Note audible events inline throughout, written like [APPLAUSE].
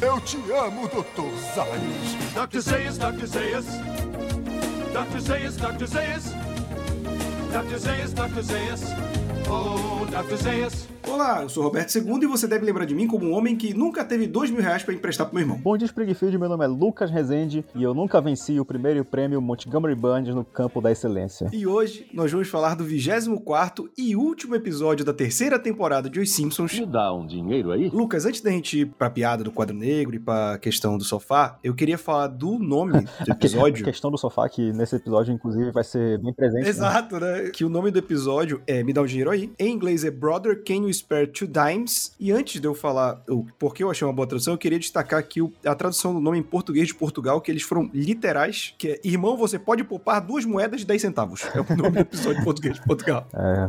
Eu te amo, Dr. Zayas. Dr. Zayas, Dr. Zayas. Dr. Zayas, Dr. Zayas. Dr. Zayas, Dr. Zayas. Oh, Dr. Zayas. Olá, eu sou Roberto II e você deve lembrar de mim como um homem que nunca teve dois mil reais pra emprestar pro meu irmão. Bom dia, Springfield. Meu nome é Lucas Rezende e eu nunca venci o primeiro prêmio Montgomery Burns no campo da excelência. E hoje nós vamos falar do 24 e último episódio da terceira temporada de Os Simpsons. Me dá um dinheiro aí? Lucas, antes da gente ir pra piada do quadro negro e pra questão do sofá, eu queria falar do nome [LAUGHS] do episódio. A questão do sofá, que nesse episódio, inclusive, vai ser bem presente. né? Exato, né? Que o nome do episódio é Me Dá um Dinheiro Aí. Em inglês é Brother, Can You Spare Two Dimes? E antes de eu falar o porquê eu achei uma boa tradução, eu queria destacar aqui o- a tradução do nome em português de Portugal, que eles foram literais, que é Irmão, você pode poupar duas moedas de 10 centavos. É o nome do episódio em português de Portugal. [LAUGHS] É,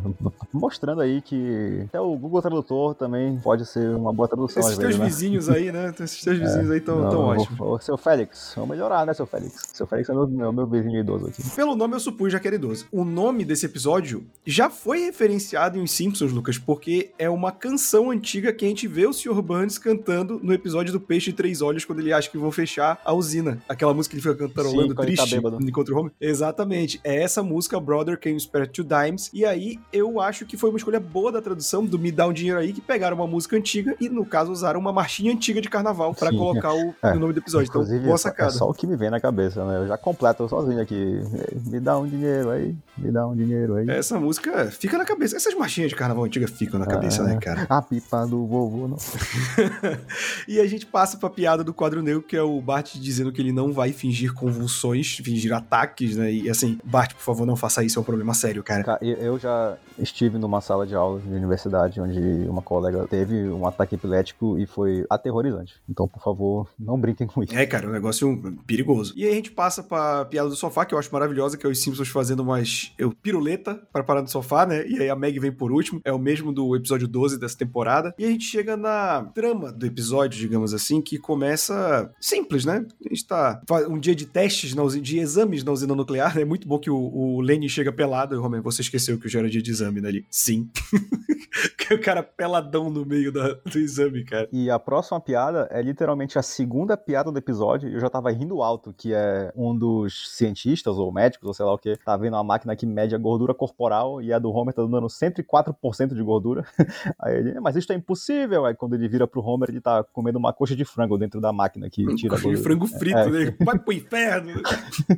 mostrando aí que até o Google Tradutor também pode ser uma boa tradução Esses teus vezes, né? vizinhos aí, né? Esses teus vizinhos aí estão ótimos. Ô, seu Félix, vamos melhorar, né, seu Félix? Seu Félix é meu, meu, meu vizinho idoso aqui. Pelo nome eu supus já que era idoso. O nome desse episódio já foi referenciado em Os Simpsons, Lucas, porque é uma canção antiga que a gente vê o Sr. Burns cantando no episódio do Peixe de Três Olhos, quando ele acha que vão fechar a usina. Aquela música que ele fica cantarolando Sim, tá triste bêbado. enquanto o Homer. Exatamente. É essa música, Brother Can You Spare Two Dimes. E aí eu acho que foi uma escolha boa da tradução do Me Dá um Dinheiro Aí, que pegaram uma música antiga e, no caso, usaram uma marchinha antiga de carnaval pra Sim. colocar o, É. o nome do episódio. Então, Inclusive, boa é sacada. É só o que me vem na cabeça, né? Eu já completo sozinho aqui. Me dá um dinheiro aí, me dá um dinheiro aí. Essa música fica na cabeça. Essas marchinhas de carnaval antiga ficam na cabeça, Ah. né, cara? A pipa do vovô, não. [LAUGHS] e a gente passa pra piada do quadro negro, que é o Bart dizendo que ele não vai fingir convulsões, fingir ataques, né? E assim, Bart, por favor, não faça isso, é um problema sério, cara. Eu- já estive numa sala de aula de universidade onde uma colega teve um ataque epilético e foi aterrorizante. Então, por favor, não brinquem com isso. É, cara, é um negócio perigoso. E aí a gente passa pra piada do sofá, que eu acho maravilhosa, que é os Simpsons fazendo umas eu, piruleta pra parar no sofá, né? E aí a Meg vem por último. É o mesmo do episódio 12 dessa temporada. E a gente chega na trama do episódio, digamos assim, que começa simples, né? A gente tá um dia de testes, na usina, de exames na usina nuclear, né? É muito bom que o, o Lenny chega pelado. Homer, você esqueceu que hoje era dia de exame, né? Sim. [LAUGHS] que o cara peladão no meio da- do exame, cara. E a próxima piada é literalmente a segunda piada do episódio. Eu já tava rindo alto, que é um dos cientistas ou médicos, ou sei lá o que, tá vendo uma máquina que mede a gordura corporal e a do Homer tá dando 104% de gordura. [LAUGHS] [LAUGHS] Aí ele, mas isso é impossível. Aí quando ele vira pro Homer, ele tá comendo uma coxa de frango dentro da máquina que tira a Aquele gordura. frango [LAUGHS] frito, É. né? [LAUGHS] Vai pro inferno.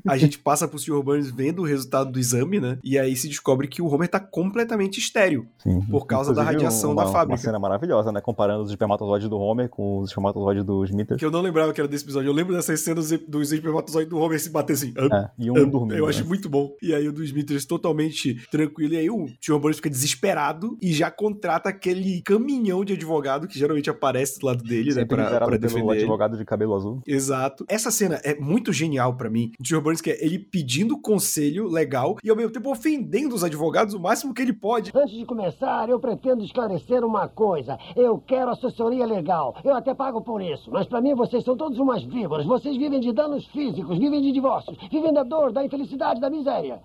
a gente passa pro Sr. Burns vendo o resultado do exame, né? E aí se descobre que o Homer tá completamente estéreo. Sim. Por causa da Inclusive, radiação uma, da fábrica. Uma cena maravilhosa, né? Comparando os espermatozoides do Homer com os espermatozoides do Smithers. Que eu não lembrava que era desse episódio. Eu lembro dessas cenas dos espermatozoides do Homer se bater assim. "Ah, É, e um ah", dormindo. Eu né? acho muito bom. E aí o do Smithers totalmente tranquilo. E aí o Sr. Burns fica desesperado e já contrata aquele caminhão de advogado que geralmente aparece do lado dele, né? Sempre Pra, liderado pra pelo defender ele. advogado de cabelo azul. Exato. Essa cena é muito genial pra mim. O Sr. Burns que é ele pedindo conselho legal e ao mesmo tempo ofendendo os advogados o máximo que ele pode. Antes de começar, eu pretendo esclarecer uma coisa. Eu quero assessoria legal. Eu até pago por isso. Mas pra mim, vocês são todos umas víboras. Vocês vivem de danos físicos, vivem de divórcios, vivem da dor, da infelicidade, da miséria.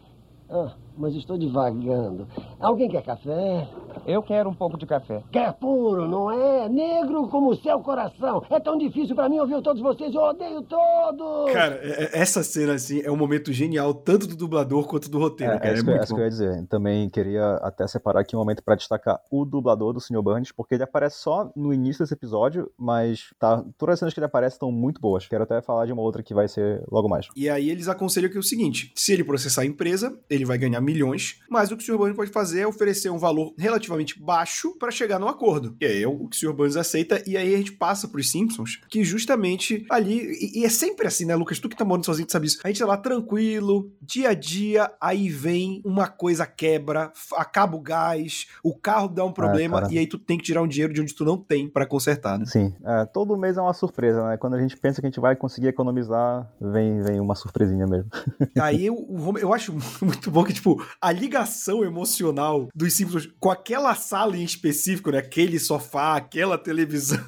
Ah, mas estou divagando. Alguém quer café? Eu quero um pouco de café. Quer puro, não é? Negro como o seu coração. É tão difícil pra mim ouvir todos vocês. Eu odeio todos. Cara, é- é- essa cena, assim, é um momento genial, tanto do dublador quanto do roteiro, É, cara. é É, isso, que, é muito isso bom. que eu ia dizer. Também queria até separar aqui um momento pra destacar o dublador do Sr. Burns, porque ele aparece só no início desse episódio, mas tá, todas as cenas que ele aparece estão muito boas. Quero até falar de uma outra que vai ser logo mais. E aí eles aconselham que é o seguinte: se ele processar a empresa, ele vai ganhar milhões, mas o que o Sr. Burns pode fazer é oferecer um valor relativamente baixo pra chegar num acordo. E aí é o que o Sr. Burns aceita, e aí a gente passa pros Simpsons, que justamente ali, e, e é sempre assim, né, Lucas? Tu que tá morando sozinho, tu sabe isso. A gente tá lá tranquilo, dia a dia, aí vem uma coisa quebra, acaba o gás, o carro dá um problema, cara. e aí tu tem que tirar um dinheiro de onde tu não tem pra consertar, né? Sim, é, todo mês é uma surpresa, né? Quando a gente pensa que a gente vai conseguir economizar, vem, vem uma surpresinha mesmo. [LAUGHS] Aí Homer, eu acho [LAUGHS] muito bom que, tipo, tipo, a ligação emocional dos Simpsons com aquela sala em específico, né? Aquele sofá, aquela televisão,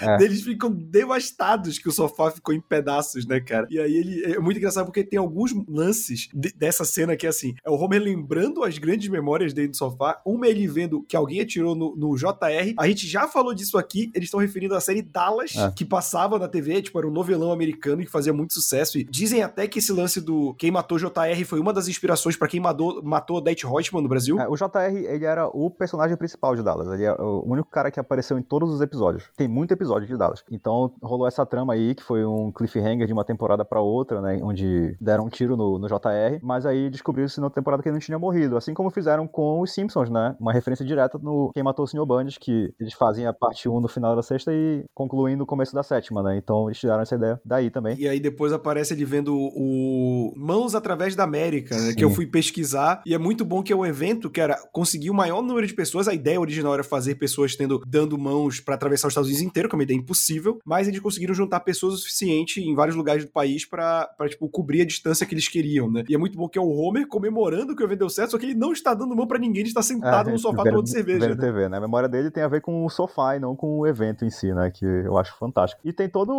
É. [LAUGHS] eles ficam devastados que o sofá ficou em pedaços, né, cara? E aí ele é muito engraçado porque tem alguns lances de- dessa cena que, assim, é o Homer lembrando as grandes memórias dele do sofá, uma é ele vendo que alguém atirou no, no JR. A gente já falou disso aqui, eles estão referindo à série Dallas, É. que passava na TV, tipo, era um novelão americano e que fazia muito sucesso. E dizem até que esse lance do quem matou JR foi uma das inspirações pra quem matou, matou Date Reutemann no Brasil. É, o JR, ele era o personagem principal de Dallas. Ele é o único cara que apareceu em todos os episódios. Tem muito episódio de Dallas. Então rolou essa trama aí, que foi um cliffhanger de uma temporada pra outra, né? Onde deram um tiro no, no JR. Mas aí descobriu-se na temporada que ele não tinha morrido. Assim como fizeram com os Simpsons, né? Uma referência direta no Quem Matou o Sr. Bundes, que eles fazem a parte 1 no final da sexta e concluindo o começo da sétima, né? Então eles tiraram essa ideia daí também. E aí depois aparece ele vendo o Mãos através da América, né? Que eu fui pesquisar. E é muito bom que é um evento que era conseguir o maior número de pessoas. A ideia original era fazer pessoas tendo dando mãos pra atravessar os Estados Unidos inteiro, que é uma ideia impossível. Mas eles conseguiram juntar pessoas o suficiente em vários lugares do país pra, pra tipo, cobrir a distância que eles queriam, né? E é muito bom que é o Homer comemorando que o evento deu certo, só que ele não está dando mão pra ninguém, ele está sentado É, no sofá tomando cerveja. Né? TV, né? A memória dele tem a ver com o sofá e não com o evento em si, né? Que eu acho fantástico. E tem todo o,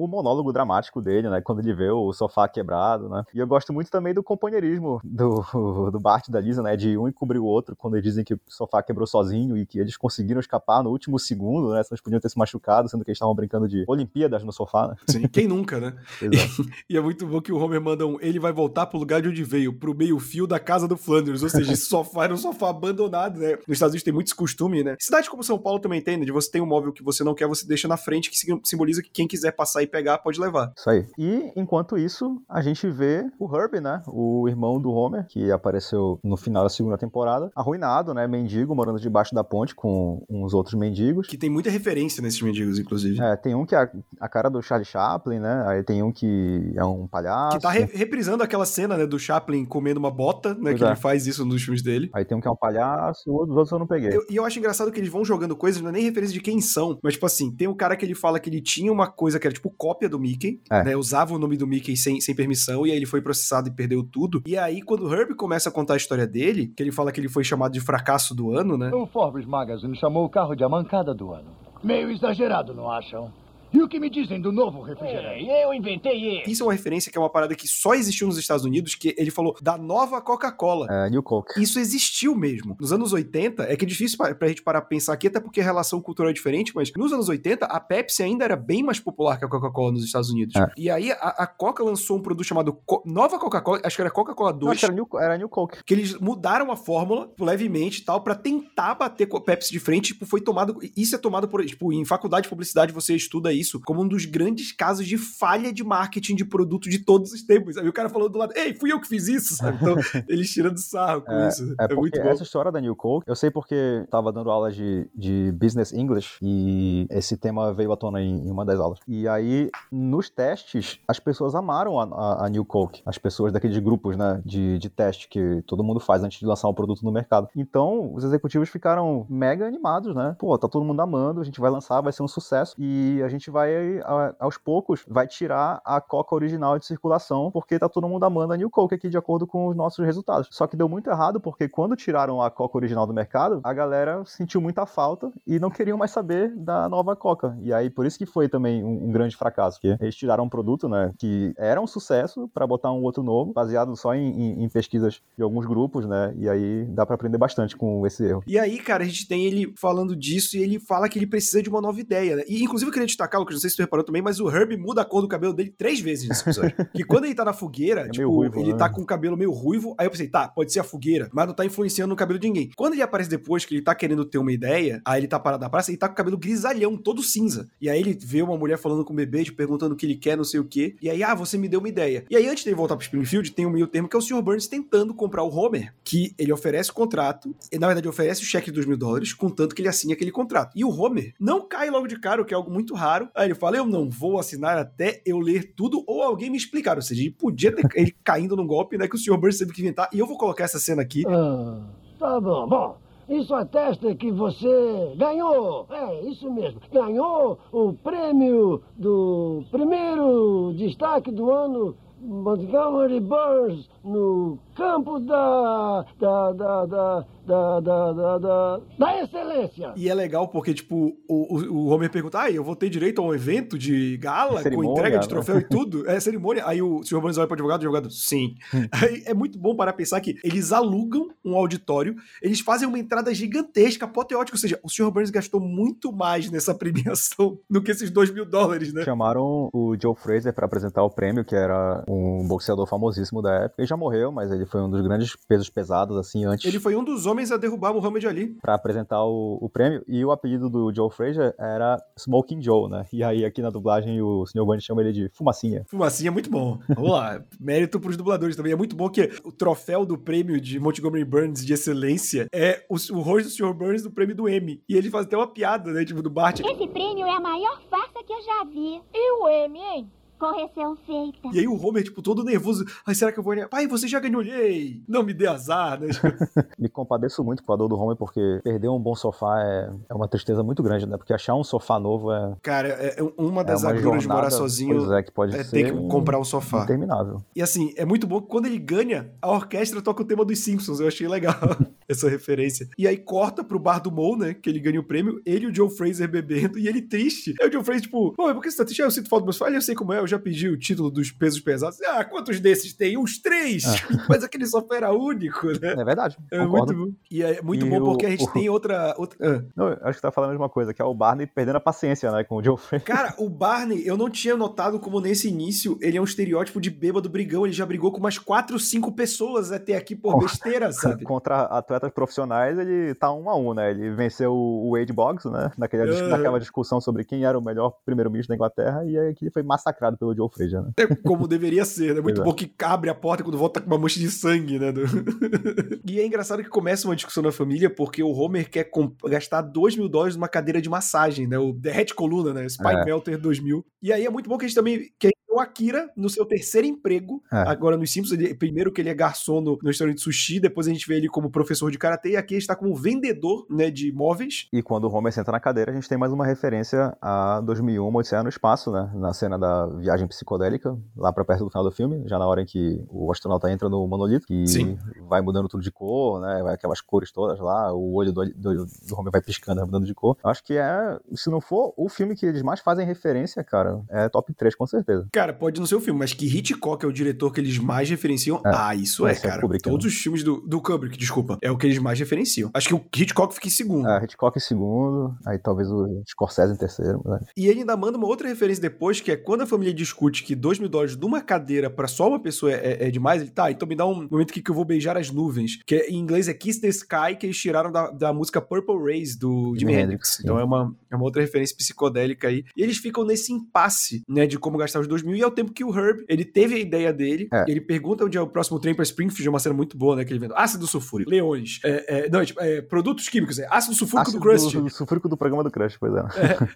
o- o monólogo dramático dele, né? Quando ele vê o sofá quebrado, né? E eu gosto muito também do companheirismo do, do Bart e da Lisa, né? De um encobrir o outro quando eles dizem que o sofá quebrou sozinho e que eles conseguiram escapar no último segundo, né? Senão eles podiam ter se machucado, sendo que eles estavam brincando de Olimpíadas no sofá, né? Sim, quem nunca, né? Exato. E é muito bom que o Homer manda um. Ele vai voltar pro lugar de onde veio, pro meio-fio da casa do Flanders. Ou seja, [LAUGHS] esse sofá era um sofá abandonado, né? Nos Estados Unidos tem muito esse costume, né? Cidade como São Paulo também tem, né? De você tem um móvel que você não quer, você deixa na frente, que sim- simboliza que quem quiser passar e pegar pode levar. Isso aí. E enquanto isso, a gente vê o Herb, né? O irmão do Homer, que apareceu no final da segunda temporada, arruinado, né? Mendigo, morando debaixo da ponte com uns outros mendigos. Que tem muita referência nesses mendigos, inclusive. É, tem um que é a, cara do Charlie Chaplin, né? Aí tem um que é um palhaço. Que tá re- reprisando aquela cena, né, do Chaplin comendo uma bota, né? Pois que é. ele faz isso nos filmes dele. Aí tem um que é um palhaço, os outros eu não peguei. Eu- e eu acho engraçado que eles vão jogando coisas, não é nem referência de quem são, mas tipo assim, tem um cara que ele fala que ele tinha uma coisa que era tipo cópia do Mickey, É. né? Usava o nome do Mickey sem, sem permissão, e aí ele foi processado e perdeu tudo. E aí, quando o Herb começa a contar a história dele, que ele fala que ele foi chamado de fracasso do ano, né? O Forbes Magazine chamou o carro de a mancada do ano. Meio exagerado, não acham? E o que me dizem do novo refrigerante? eu inventei isso. Isso é uma referência que é uma parada que só existiu nos Estados Unidos, que ele falou da nova Coca-Cola. É, New Coke. Isso existiu mesmo. Nos anos 80, é que é difícil pra, pra gente parar pra pensar aqui, até porque a relação cultural é diferente, mas nos anos 80, a Pepsi ainda era bem mais popular que a Coca-Cola nos Estados Unidos. É. E aí, a, a Coca lançou um produto chamado Co- Nova Coca-Cola, acho que era Coca-Cola Não, 2, acho que era New, era New Coke. que eles mudaram a fórmula tipo, levemente e tal, pra tentar bater com a Pepsi de frente, tipo, foi tomado, isso é tomado por, tipo, em faculdade de publicidade você estuda isso como um dos grandes casos de falha de marketing de produto de todos os tempos, sabe? E o cara falou do lado, ei, fui eu que fiz isso, sabe? Então, [LAUGHS] eles tirando sarro com isso. É É, muito bom. essa história da New Coke, eu sei porque tava dando aula de, de Business English e esse tema veio à tona em, em uma das aulas. E aí, nos testes, as pessoas amaram a, a- a New Coke. As pessoas daqueles grupos, né, de, de teste que todo mundo faz antes de lançar um produto no mercado. Então, os executivos ficaram mega animados, né? Pô, tá todo mundo amando, a gente vai lançar, vai ser um sucesso. E a gente vai, a- aos poucos, vai tirar a Coca original de circulação, porque tá todo mundo amando a New Coke aqui, de acordo com os nossos resultados. Só que deu muito errado, porque quando tiraram a Coca original do mercado, a galera sentiu muita falta e não queriam mais saber da nova Coca. E aí, por isso que foi também um, um grande fracasso, porque eles tiraram um produto, né, que era um sucesso para botar um outro novo, baseado só em, em- em pesquisas de alguns grupos, né, e aí dá para aprender bastante com esse erro. E aí, cara, a gente tem ele falando disso e ele fala que ele precisa de uma nova ideia, né? E inclusive eu queria destacar, Lucas, não sei se tu reparou também, mas o Herb muda a cor do cabelo dele três vezes nesse episódio. [LAUGHS] que quando ele tá na fogueira, meio tipo, ruivo, ele né? tá com o cabelo meio ruivo, aí eu pensei, tá, pode ser a fogueira, mas não tá influenciando no cabelo de ninguém. Quando ele aparece depois, que ele tá querendo ter uma ideia, aí ele tá parado na praça, ele tá com o cabelo grisalhão, todo cinza. E aí ele vê uma mulher falando com o bebê, tipo, perguntando o que ele quer, não sei o quê. E aí, ah, você me deu uma ideia. E aí, antes de ele voltar pro Springfield, tem um meio termo que é o Sr. Burns tentando comprar o Homer, que ele oferece o contrato, e na verdade oferece o cheque de dois mil dólares, contanto que ele assine aquele contrato. E o Homer não cai logo de cara, o que é algo muito raro. Aí ele fala: Eu não vou assinar até eu ler tudo ou alguém me explicar. Ou seja, ele podia ter ele [LAUGHS] caindo num golpe, né? Que o Sr. Burns teve que inventar. E eu vou colocar essa cena aqui. Ah, tá bom. Bom, isso atesta que você ganhou. É, isso mesmo. Ganhou o prêmio do primeiro destaque do ano Montgomery Burns no campo da. da. da. da. da. da, da, da, da excelência. E é legal porque, tipo, o, o, o Homer pergunta: ah, eu vou ter direito a um evento de gala Cerimônia, com entrega de né? troféu e [LAUGHS] tudo? É cerimônia. Aí o Sr. Burns olha pro advogado, o advogado, sim. Aí é muito bom para pensar que eles alugam um auditório, eles fazem uma entrada gigantesca, apoteótica, ou seja, o Sr. Burns gastou muito mais nessa [LAUGHS] premiação do que esses 2 mil dólares, né? Chamaram o Joe Fraser pra apresentar o prêmio, que era um boxeador famosíssimo da época. Ele já morreu, mas ele foi um dos grandes pesos pesados, assim, antes. Ele foi um dos homens a derrubar Muhammad Ali. Pra apresentar o, o prêmio. E o apelido do Joe Fraser era Smoking Joe, né? E aí aqui na dublagem o Sr. Burns chama ele de Fumacinha. Fumacinha é muito bom. Vamos lá. [LAUGHS] Mérito pros dubladores também. É muito bom que o troféu do prêmio de Montgomery Burns de excelência é o, o rosto do Sr. Burns do prêmio do Emmy. E ele faz até uma piada, né? Tipo, do Bart. Esse prêmio é a maior farsa que eu já vi. E o M, hein? Correção feita. E aí o Homer, tipo, todo nervoso. Ai, será que eu vou ganhar? Pai, você já ganhou, olhei. Não me dê azar, né? [LAUGHS] Me compadeço muito com a dor do Homer, porque perder um bom sofá é, é uma tristeza muito grande, né? Porque achar um sofá novo é, Cara, é é uma é das uma agruras de morar sozinho pois é, que pode é ser ter que comprar um sofá. interminável. E assim, é muito bom que quando ele ganha, a orquestra toca o tema dos Simpsons. Eu achei legal [LAUGHS] essa referência. E aí corta pro bar do Mo, né? Que ele ganha o prêmio, ele e o Joe Fraser bebendo, e ele triste. Aí o Joe Fraser, tipo, pô, por que você tá triste? Ah, eu sinto falta dos meus pais. Eu sei como é, eu já pedi o título dos pesos pesados. Ah, quantos desses tem? Uns três! [LAUGHS] Mas aquele sofá era único, né? É verdade. É concordo. muito bom. E é muito E bom porque a o- gente o- [LAUGHS] tem outra. outra... Ah. Não, acho que tá falando a mesma coisa, que é o Barney perdendo a paciência, né? Com o Joe Fraser. Cara, o Barney, eu não tinha notado como nesse início ele é um estereótipo de bêbado brigão. Ele já brigou com umas quatro, cinco pessoas até aqui por besteira, sabe? Contra atletas profissionais, ele tá um a um, né? Ele venceu o Wade Boggs, né? Naquela, Aham. naquela discussão sobre quem era o melhor primeiro-ministro da Inglaterra, e aí aqui ele foi massacrado pelo Joe Fraser, né? É como deveria ser, né? Muito é. bom que abre a porta quando volta com uma mancha de sangue, né? do- [LAUGHS] e é engraçado que começa uma discussão na família porque o Homer quer gastar 2 mil dólares numa cadeira de massagem, né? O Derrete Coluna, né? Spike É. Melter 2000. E aí é muito bom que a gente também. Que o Akira, no seu terceiro emprego, É. agora nos Simpsons, ele- primeiro que ele é garçom no, no restaurante de sushi, depois a gente vê ele como professor de karatê, e aqui está como vendedor, né, de móveis. E quando o Homer senta na cadeira, a gente tem mais uma referência a 2001, Odisseia no Espaço, né? Na cena da viagem psicodélica, lá pra perto do final do filme, já na hora em que o astronauta entra no monolito, e Sim. vai mudando tudo de cor, né? Vai aquelas cores todas lá, o olho do, do, do Homer vai piscando, vai mudando de cor. Acho que é, se não for o filme que eles mais fazem referência, cara, é top 3 com certeza. Cara, pode não ser o filme, mas que Hitchcock é o diretor que eles mais referenciam. É, ah, isso é, é cara. Kubrick, Todos os filmes do, do Kubrick, desculpa, é o que eles mais referenciam. Acho que o Hitchcock fica em segundo. É, Hitchcock em segundo, aí talvez o Scorsese em terceiro, né? E ele ainda manda uma outra referência depois, que é quando a família discute que 2 mil dólares de uma cadeira pra só uma pessoa é, é- é demais, ele tá, então me dá um momento aqui que eu vou beijar as nuvens. Que é- em inglês é Kiss the Sky, que eles tiraram da, da música Purple Race do Jimi Hendrix. Sim. Então é uma, é uma outra referência psicodélica aí. E eles ficam nesse impasse, né, de como gastar os 2 mil, e é o tempo que o Herb, ele teve a ideia dele, É. ele pergunta onde é o próximo trem pra Springfield, é uma cena muito boa, né, que ele vendo ácido sulfúrico, leões, é, é, não, é, tipo, é, produtos químicos, é ácido sulfúrico Ácido do Crust. do sulfúrico do programa do Crush, pois é.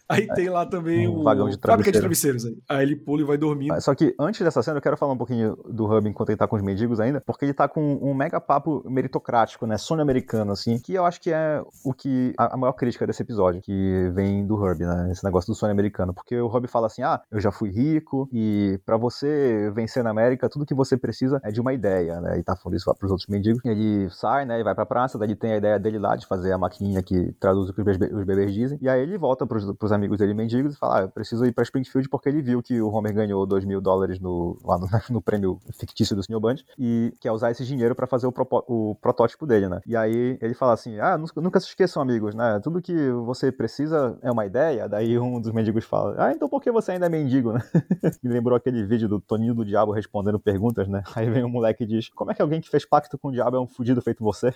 Aí tem lá também Um o vagão de fábrica de travesseiro. travesseiros. Aí. aí ele pula e vai dormindo. Ah, Só que antes dessa cena, eu quero falar um pouquinho do Hub enquanto ele tá com os mendigos ainda, porque ele tá com um mega papo meritocrático, né? Sonho americano, assim, que eu acho que é o que. a, a maior crítica desse episódio, que vem do Hub, né? Esse negócio do sonho americano. Porque o Hub fala assim: ah, eu já fui rico e pra você vencer na América, tudo que você precisa é de uma ideia, né? E tá falando isso lá pros outros mendigos. Ele sai, né? E vai pra praça, daí ele tem a ideia dele lá de fazer a maquininha que traduz o que os bebês, dizem. E aí ele volta pros, pros amigos dele mendigos e fala: ah, eu preciso ir pra Springfield porque ele viu que o Homer ganhou 2 mil dólares no, lá no, [LAUGHS] no prêmio fictício do Sr. Bunch e quer usar esse dinheiro pra fazer o, o protótipo dele, né? E aí ele fala assim: ah, nunca, nunca se esqueçam, amigos, né? Tudo que você precisa é uma ideia. Daí um dos mendigos fala: ah, então por que você ainda é mendigo, né? Me [LAUGHS] lembrou aquele vídeo do Toninho do Diabo respondendo perguntas, né? Aí vem um moleque e diz: como é que alguém que fez pacto com o diabo é um fudido feito você?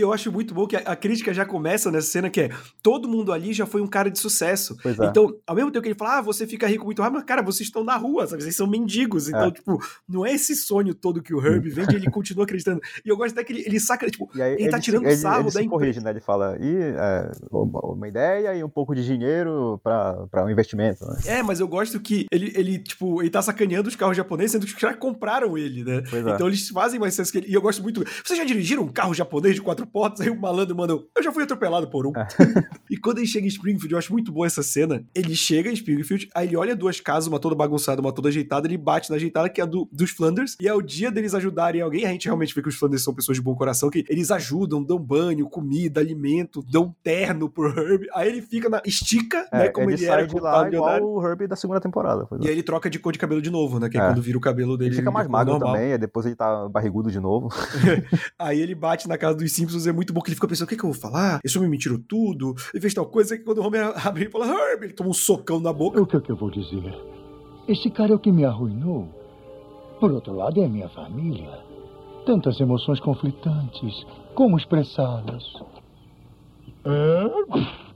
E eu acho muito bom que a, a crítica já começa nessa cena que é todo mundo ali já foi um cara de sucesso. É. Então, ao mesmo tempo que ele fala, ah, você fica rico muito rápido, mas, cara, vocês estão na rua, sabe? Vocês são mendigos. Então, É. tipo, não é esse sonho todo que o Herb vende, ele continua acreditando. E eu gosto até que ele, ele saca, tipo, aí ele, tá se- tirando ele, sarro ele da se empresa. corrige, né? Ele fala, e é, uma ideia e um pouco de dinheiro pra, pra um investimento, né? É, mas eu gosto que ele, ele, tipo, ele tá sacaneando os carros japoneses, sendo que os caras compraram ele, né? É. Então eles fazem mais senso que ele. E eu gosto muito. Vocês já dirigiram um carro japonês de quatro portas, aí o malandro manda, eu já fui atropelado por um. [LAUGHS] e quando ele chega em Springfield, eu acho muito boa essa cena. Ele chega em Springfield, aí ele olha duas casas, uma toda bagunçada, uma toda ajeitada, ele bate na ajeitada, que é a do, dos Flanders, e é o dia deles ajudarem alguém. A gente realmente vê que os Flanders são pessoas de bom coração, que eles ajudam, dão banho, comida, alimento, dão terno pro Herb. Aí ele fica na. estica, É, né? Como ele, ele, era de lá igual o Herbie da segunda temporada. é. E aí ele troca de cor de cabelo de novo, né? Que é, É. quando vira o cabelo dele. Ele fica mais magro normal. também, depois ele tá barrigudo de novo. [LAUGHS] Aí ele bate na casa dos Simpsons, é muito bom que ele fica pensando: o que, que eu vou falar? Esse homem me tirou tudo, ele fez tal coisa, que quando o Homer abre e fala, Herb, ele toma um socão na boca. O que é que eu vou dizer? Esse cara é o que me arruinou. Por outro lado, é a minha família. Tantas emoções conflitantes. Como expressá-las? É?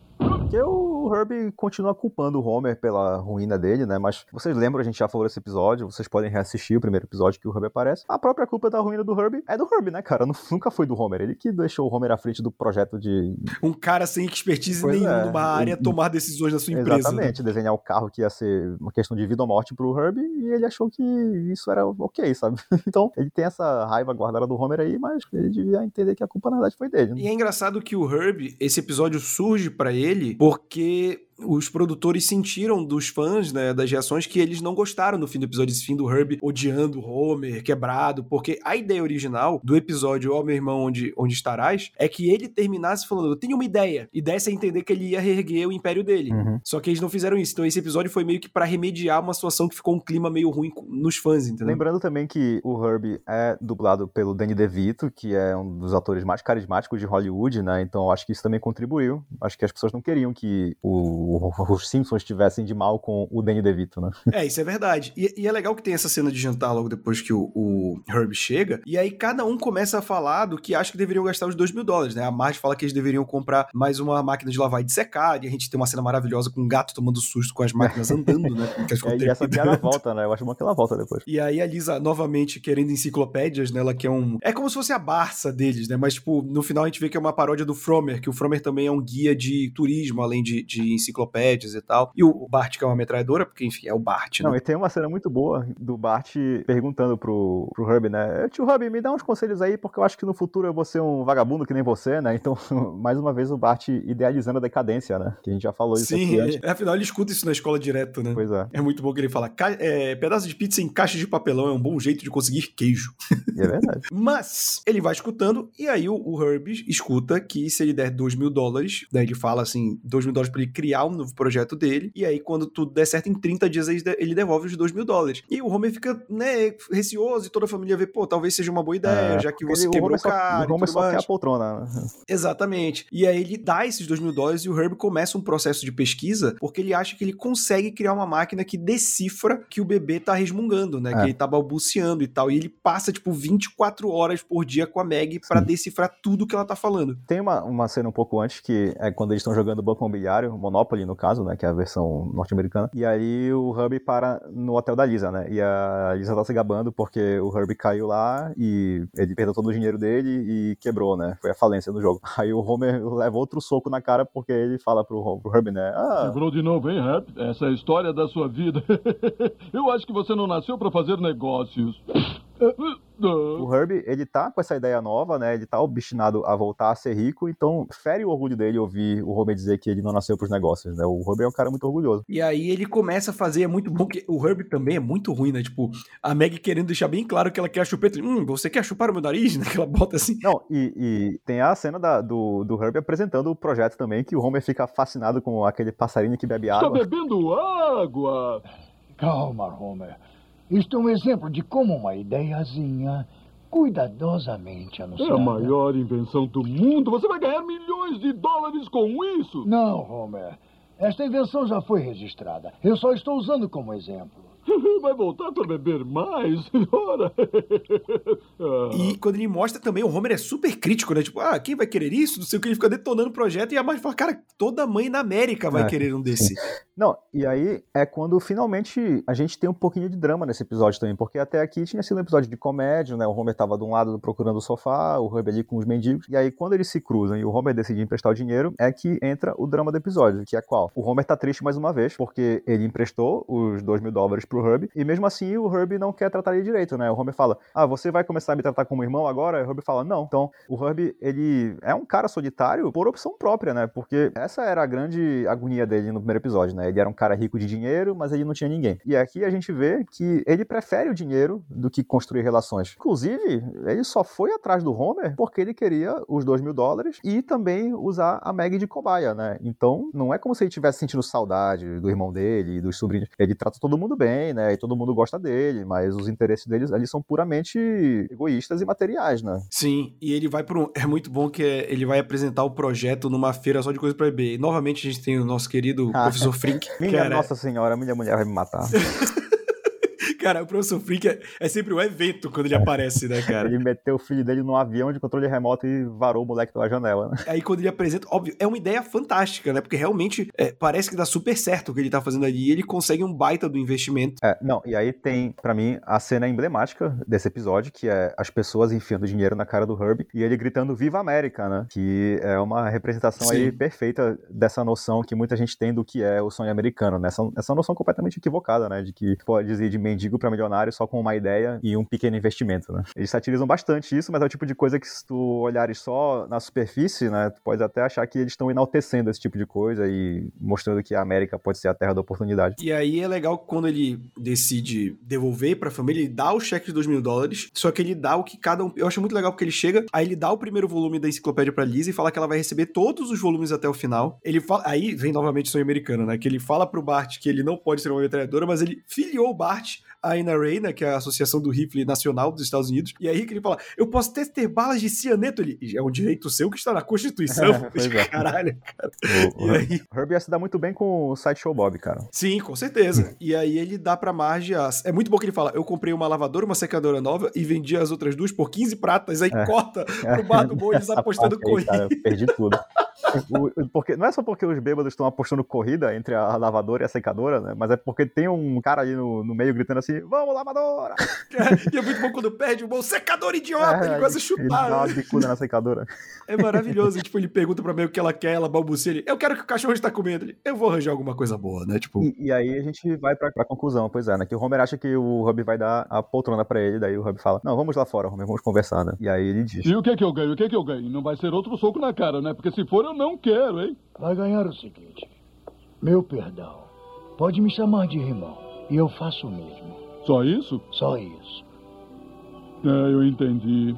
Porque o Herbie continua culpando o Homer pela ruína dele, né? Mas vocês lembram, a gente já falou desse episódio, vocês podem reassistir o primeiro episódio que o Herbie aparece. A própria culpa da ruína do Herbie é do Herbie, né, cara? [LAUGHS] Nunca foi do Homer. Ele que deixou o Homer à frente do projeto de. Um cara sem expertise Pois nenhuma é. numa área tomar decisões na sua empresa. né? Exatamente, desenhar o carro que ia ser uma questão de vida ou morte pro Herbie e ele achou que isso era ok, sabe? [LAUGHS] Então ele tem essa raiva guardada do Homer aí, mas ele devia entender que a culpa na verdade foi dele. né? E é engraçado que o Herb, esse episódio surge pra ele porque os produtores sentiram dos fãs, né, das reações, que eles não gostaram no fim do episódio, esse fim do Herb odiando o Homer, quebrado, porque a ideia original do episódio Ó Meu Irmão, Onde, onde Estarás, é que ele terminasse falando, eu tenho uma ideia, e desse a entender que ele ia reerguer o império dele. Uhum. Só que eles não fizeram isso, então esse episódio foi meio que pra remediar uma situação que ficou um clima meio ruim nos fãs, entendeu? Lembrando também que o Herbie é dublado pelo Danny DeVito, que é um dos atores mais carismáticos de Hollywood, né? Então acho que isso também contribuiu. Acho que as pessoas não queriam que o- [LAUGHS] os Simpsons estivessem de mal com o Danny DeVito, né? É, isso é verdade. E, e é legal que tem essa cena de jantar logo depois que o, o Herb chega, e aí cada um começa a falar do que acha que deveriam gastar os 2 mil dólares, né? A Marge fala que eles deveriam comprar mais uma máquina de lavar e de secar, e a gente tem uma cena maravilhosa com um gato tomando susto com as máquinas andando, né? É, [LAUGHS] e essa piada volta, né? Eu acho bom que ela volta depois. E aí a Lisa, novamente, querendo enciclopédias, né? Ela quer um... É como se fosse a Barça deles, né? Mas, tipo, no final a gente vê que é uma paródia do Fromer, que o Fromer também é um guia de turismo, além de, de enciclopédias e tal. E o Bart, que é uma metralhadora, porque, enfim, é o Bart, né? Não, e tem uma cena muito boa do Bart perguntando pro, pro Herbie, né? Tio Herbie, me dá uns conselhos aí, porque eu acho que no futuro eu vou ser um vagabundo que nem você, né? [LAUGHS] Então, mais uma vez, o Bart idealizando a decadência, né? Que a gente já falou isso Sim, aqui é, afinal ele escuta isso na escola direto, né? Pois é, É muito bom que ele fala: "Ca- é, pedaço de pizza em caixa de papelão é um bom jeito de conseguir queijo. é verdade. [LAUGHS] Mas ele vai escutando, e aí o, o Herbie escuta que se ele der 2 mil dólares, daí ele fala assim: 2 mil dólares pra ele criar um novo projeto dele, e aí quando tudo der certo, em 30 dias ele de- ele devolve os 2 mil dólares. E o Homer fica, né, receoso, e toda a família vê, pô, talvez seja uma boa ideia, É, já que você quebrou o só- cara. O Homer só quer a poltrona. né? Exatamente. E aí ele dá esses dois mil dólares e o Herb começa um processo de pesquisa porque ele acha que ele consegue criar uma máquina que decifra que o bebê tá resmungando, né? É. Que ele tá balbuciando e tal. E ele passa, tipo, 24 horas por dia com a Meg pra Sim. decifrar tudo que ela tá falando. Tem uma, uma cena um pouco antes que é quando eles estão jogando Banco Imobiliário, Monopoly no caso, né? Que é a versão norte-americana. E aí o Herbie para no hotel da Lisa, né? E a Lisa tá se gabando porque o Herbie caiu lá e ele perdeu todo o dinheiro dele e quebrou, né? Foi a falência do jogo. [LAUGHS] Aí o Homer leva outro soco na cara porque ele fala pro, pro né? Ah, Quebrou de novo, hein, Rap? Essa é a história da sua vida. [LAUGHS] Eu acho que você não nasceu pra fazer negócios. O Herbie, ele tá com essa ideia nova, né? Ele tá obstinado a voltar a ser rico, então fere o orgulho dele ouvir o Homer dizer que ele não nasceu pros negócios, né? O Herbie é um cara muito orgulhoso. E aí ele começa a fazer, é muito bom que o Herb também é muito ruim, né? Tipo, a Meg querendo deixar bem claro que ela quer a chupeta. Hum, você quer chupar o meu nariz? [LAUGHS] Né? Que ela bota assim. Não, e, e tem a cena da- do, do Herbie apresentando o projeto também, que o Homer fica fascinado com aquele passarinho que bebe Está água. bebendo água. Calma, Homer. Isto é um exemplo de como uma ideiazinha, cuidadosamente É anunciada... a maior invenção do mundo. Você vai ganhar milhões de dólares com isso. Não, Homer. Esta invenção já foi registrada. Eu só estou usando como exemplo. [LAUGHS] Vai voltar para beber mais? Ora. Ah. [LAUGHS] E quando ele mostra também, o Homer é super crítico, né? Tipo, ah, quem vai querer isso? Não sei o que, ele fica detonando o projeto e a Marge fala, cara, toda mãe na América vai É, querer um desse. [LAUGHS] Não, e aí é quando finalmente a gente tem um pouquinho de drama nesse episódio também, porque até aqui tinha sido um episódio de comédia, né? O Homer tava de um lado procurando o sofá, o Herbie ali com os mendigos, e aí quando eles se cruzam e o Homer decide emprestar o dinheiro, é que entra o drama do episódio, que é qual? O Homer tá triste mais uma vez, porque ele emprestou os dois mil dólares pro Herbie, e mesmo assim o Herbie não quer tratar ele direito, né? O Homer fala, ah, você vai começar a me tratar como irmão agora? E o Herbie fala, não. Então, o Herbie, ele é um cara solitário por opção própria, né? Porque essa era a grande agonia dele no primeiro episódio, né? Ele era um cara rico de dinheiro, mas ele não tinha ninguém. E aqui a gente vê que ele prefere o dinheiro do que construir relações. Inclusive, ele só foi atrás do Homer porque ele queria os dois mil dólares e também usar a Maggie de cobaia, né? Então, não é como se ele estivesse sentindo saudade do irmão dele, dos sobrinhos. Ele trata todo mundo bem, né? E todo mundo gosta dele, mas os interesses deles ali são puramente egoístas e materiais, né? Sim, e ele vai para um. É muito bom que é- ele vai apresentar o projeto numa feira só de coisa pra beber. E novamente a gente tem o nosso querido Ah, professor Frink. [LAUGHS] Minha Cara, Nossa Senhora, minha mulher vai me matar. [LAUGHS] cara, o professor Frink é, é sempre um evento quando ele aparece, né, cara? Ele meteu o filho dele num avião de controle remoto e varou o moleque pela janela, né? Aí quando ele apresenta, óbvio, é uma ideia fantástica, né? Porque realmente é, parece que dá super certo o que ele tá fazendo ali e ele consegue um baita do investimento. É, não, e aí tem, pra mim, a cena emblemática desse episódio, que é as pessoas enfiando dinheiro na cara do Herbie e ele gritando Viva América, né? Que é uma representação aí Sim. perfeita dessa noção que muita gente tem do que é o sonho americano, né? Essa, essa noção completamente equivocada, né? De que pode ir de mendigo pra milionário só com uma ideia e um pequeno investimento, né? Eles satirizam bastante isso, mas é o tipo de coisa que se tu olhares só na superfície, né? Tu pode até achar que eles estão enaltecendo esse tipo de coisa e mostrando que a América pode ser a terra da oportunidade. E aí é legal quando ele decide devolver pra família, ele dá o cheque de dois mil dólares, só que ele dá o que cada um. Eu acho muito legal porque ele chega, aí ele dá o primeiro volume da enciclopédia pra Lisa e fala que ela vai receber todos os volumes até o final. Ele fala. Aí vem novamente o sonho americano, né? Que ele fala pro Bart que ele não pode ser uma metralhadora, mas ele filiou o Bart à NRA, né? Que é a Associação do Rifle Nacional dos Estados Unidos. E aí que ele fala: Eu posso até ter balas de cianeto. Ele é um direito seu que está na Constituição. [LAUGHS] É. Caralho, cara. O, E aí? o Herbie ia se dar muito bem com o Sideshow Bob, cara. Sim, com certeza. [LAUGHS] E aí ele dá pra Marge as... É muito bom que ele fala, eu comprei uma lavadora, uma secadora nova e vendi as outras duas por 15 pratas. Aí É. corta pro bar do boi, apostando corrida. eu perdi tudo. [LAUGHS] O- porque, não é só porque os bêbados estão apostando corrida entre a lavadora e a secadora, né? Mas é porque tem um cara ali no, no meio gritando assim: Vamos, lavadora! [LAUGHS] e é muito bom quando perde o bom secador idiota, ele quase Ele dá uma chutar. bicuda na secadora. [LAUGHS] É maravilhoso. Tipo, ele pergunta pra mim o que ela quer, ela balbucia ele, eu quero que o cachorro está comendo. Ele, eu vou arranjar alguma coisa boa, né? Tipo, E, e aí a gente vai pra, pra conclusão, pois é, né? Que o Homer acha que o Hub vai dar a poltrona pra ele, daí o Hub fala: Não, vamos lá fora, Homer, vamos conversar, né? E aí ele diz: E o que é que eu ganho? O que é que eu ganho? Não vai ser outro soco na cara, né? Porque se for, eu não quero, hein? Vai ganhar o seguinte: meu perdão. Pode me chamar de irmão. E eu faço o mesmo. Só isso? Só isso. É, eu entendi,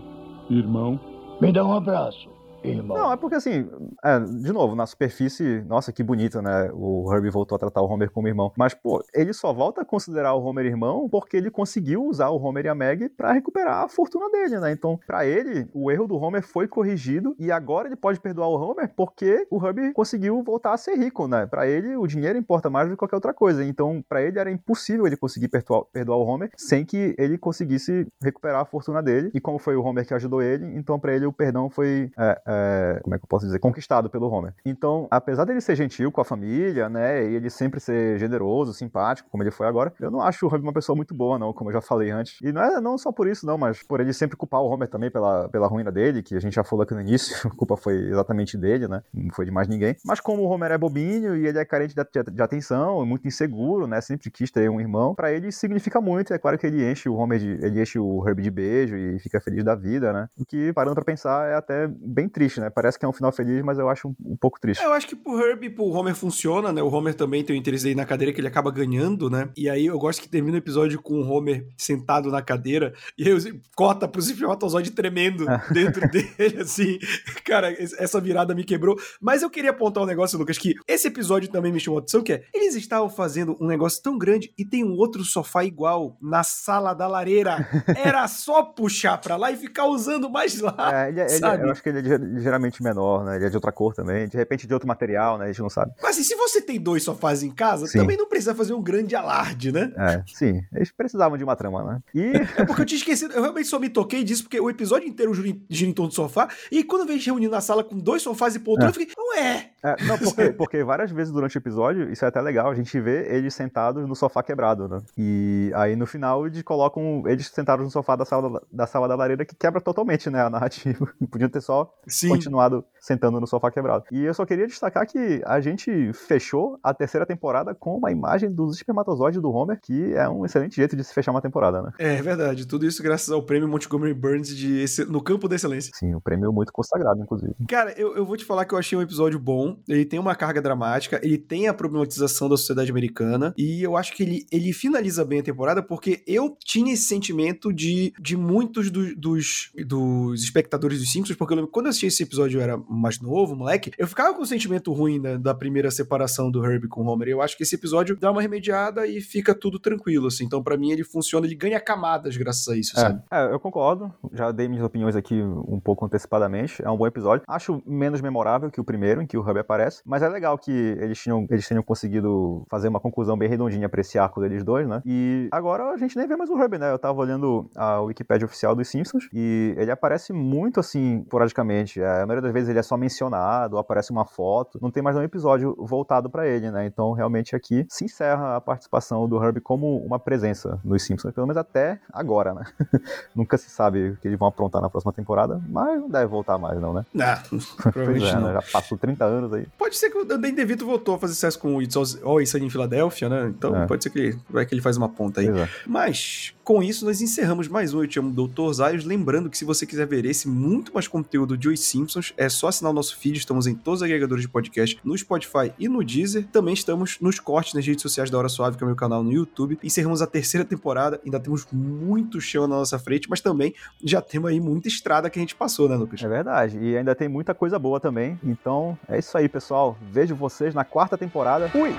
irmão. Me dá um abraço, irmão. Não, é porque assim, é, de novo, na superfície, nossa, que bonito, né? O Herbie voltou a tratar o Homer como irmão. Mas, pô, ele só volta a considerar o Homer irmão porque ele conseguiu usar o Homer e a Meg pra recuperar a fortuna dele, né? Então, pra ele, o erro do Homer foi corrigido e agora ele pode perdoar o Homer porque o Herbie conseguiu voltar a ser rico, né? Pra ele, o dinheiro importa mais do que qualquer outra coisa. Então, pra ele era impossível ele conseguir perdoar, perdoar o Homer sem que ele conseguisse recuperar a fortuna dele. E como foi o Homer que ajudou ele, então pra ele o perdão foi é, é, como é que eu posso dizer, conquistado pelo Homer. Então, apesar dele ser gentil com a família, né, e ele sempre ser generoso, simpático, como ele foi agora, eu não acho o Homer uma pessoa muito boa, não, como eu já falei antes. E não é não só por isso, não, mas por ele sempre culpar o Homer também pela, pela ruína dele, que a gente já falou aqui no início, [LAUGHS] a culpa foi exatamente dele, né, não foi de mais ninguém. Mas como o Homer é bobinho e ele é carente de, de- de atenção, e muito inseguro, né, sempre quis ter um irmão, pra ele significa muito, é claro que ele enche o Homer de, ele enche o Herbie de beijo e fica feliz da vida, né, o que, parando pra pensar, é até bem triste, né, parece que é um final feliz, mas eu acho um, um pouco triste. Eu acho que pro Herbie e pro Homer funciona, né? O Homer também tem o interesse aí na cadeira que ele acaba ganhando, né? E aí eu gosto que termina o episódio com o Homer sentado na cadeira e aí corta pro espermatozoide tremendo [LAUGHS] dentro dele, assim. Cara, es- essa virada me quebrou. Mas eu queria apontar um negócio, Lucas, que esse episódio também me chamou a atenção, que é, eles estavam fazendo um negócio tão grande e tem um outro sofá igual na sala da lareira. [LAUGHS] Era só puxar pra lá e ficar usando mais lá, É, ele, é- ele- sabe? eu acho que ele é ligeiramente menor, né? Ele é de outra cor também, de repente de outro material, né? A gente não sabe. Mas assim, se você tem dois sofás em casa, Sim. também não precisa fazer um grande alarde, né? É, sim. Eles precisavam de uma trama, né? E É porque eu tinha esquecido, eu realmente só me toquei disso, porque o episódio inteiro gira em, gira em torno do sofá, e quando eu vejo reunindo na sala com dois sofás e poltrona, É. eu fiquei, ué, É, não, porque, porque várias vezes durante o episódio, isso é até legal, a gente vê eles sentados no sofá quebrado, né? E aí no final eles colocam eles sentados no sofá da sala da, da sala da lareira que quebra totalmente, né, a narrativa. [LAUGHS] Podiam ter só Sim. continuado sentando no sofá quebrado. E eu só queria destacar que a gente fechou a terceira temporada com uma imagem dos espermatozoides do Homer, que é um excelente jeito de se fechar uma temporada, né? É verdade. Tudo isso graças ao prêmio Montgomery Burns de no campo da excelência. Sim, o prêmio muito consagrado, inclusive. Cara, eu, eu vou te falar que eu achei um episódio bom. Ele tem uma carga dramática, ele tem a problematização da sociedade americana, e eu acho que ele, ele finaliza bem a temporada, porque eu tinha esse sentimento de, de muitos do- dos, dos espectadores dos Simpsons, porque eu lembro que quando eu assisti esse episódio, eu era mais novo, moleque, eu ficava com um sentimento ruim da, da primeira separação do Herbie com o Homer. Eu acho que esse episódio dá uma remediada e fica tudo tranquilo, assim. Então, pra mim, ele funciona, ele ganha camadas graças a isso, sabe? É, é, eu concordo. Já dei minhas opiniões aqui um pouco antecipadamente. É um bom episódio. Acho menos memorável que o primeiro, em que o Hub aparece. Mas é legal que eles tinham, eles tenham conseguido fazer uma conclusão bem redondinha pra esse arco deles dois, né? E agora a gente nem vê mais o Hub, né? Eu tava olhando a Wikipédia oficial dos Simpsons e ele aparece muito assim, esporadicamente. É, a maioria das vezes ele é só mencionado, aparece uma foto. Não tem mais nenhum episódio voltado pra ele, né? Então realmente aqui se encerra a participação do Herbie como uma presença nos Simpsons, pelo menos até agora, né? [LAUGHS] Nunca se sabe o que eles vão aprontar na próxima temporada, mas não deve voltar mais, não, né? Ah, [LAUGHS] provavelmente é, não. né? Já passou 30 anos aí. Pode ser que o Dan DeVito voltou a fazer sucesso com o It's Always Sunny em Filadélfia, né? Então É. pode ser que ele, vai que ele faz uma ponta aí. Pois é. Mas, com isso, nós encerramos mais um Eu Te Amo Doutor Zayos. Lembrando que se você quiser ver esse muito mais conteúdo de Os Simpsons, é só assinar o nosso feed. Estamos em todos os agregadores de podcast, no Spotify e no Deezer. Também estamos nos cortes nas redes sociais da Hora Suave, que é o meu canal no YouTube. Encerramos a terceira temporada. Ainda temos muito chão na nossa frente, mas também já temos aí muita estrada que a gente passou, né, Lucas? É verdade. E ainda tem muita coisa boa também. Então é isso aí, pessoal. Vejo vocês na quarta temporada. Fui!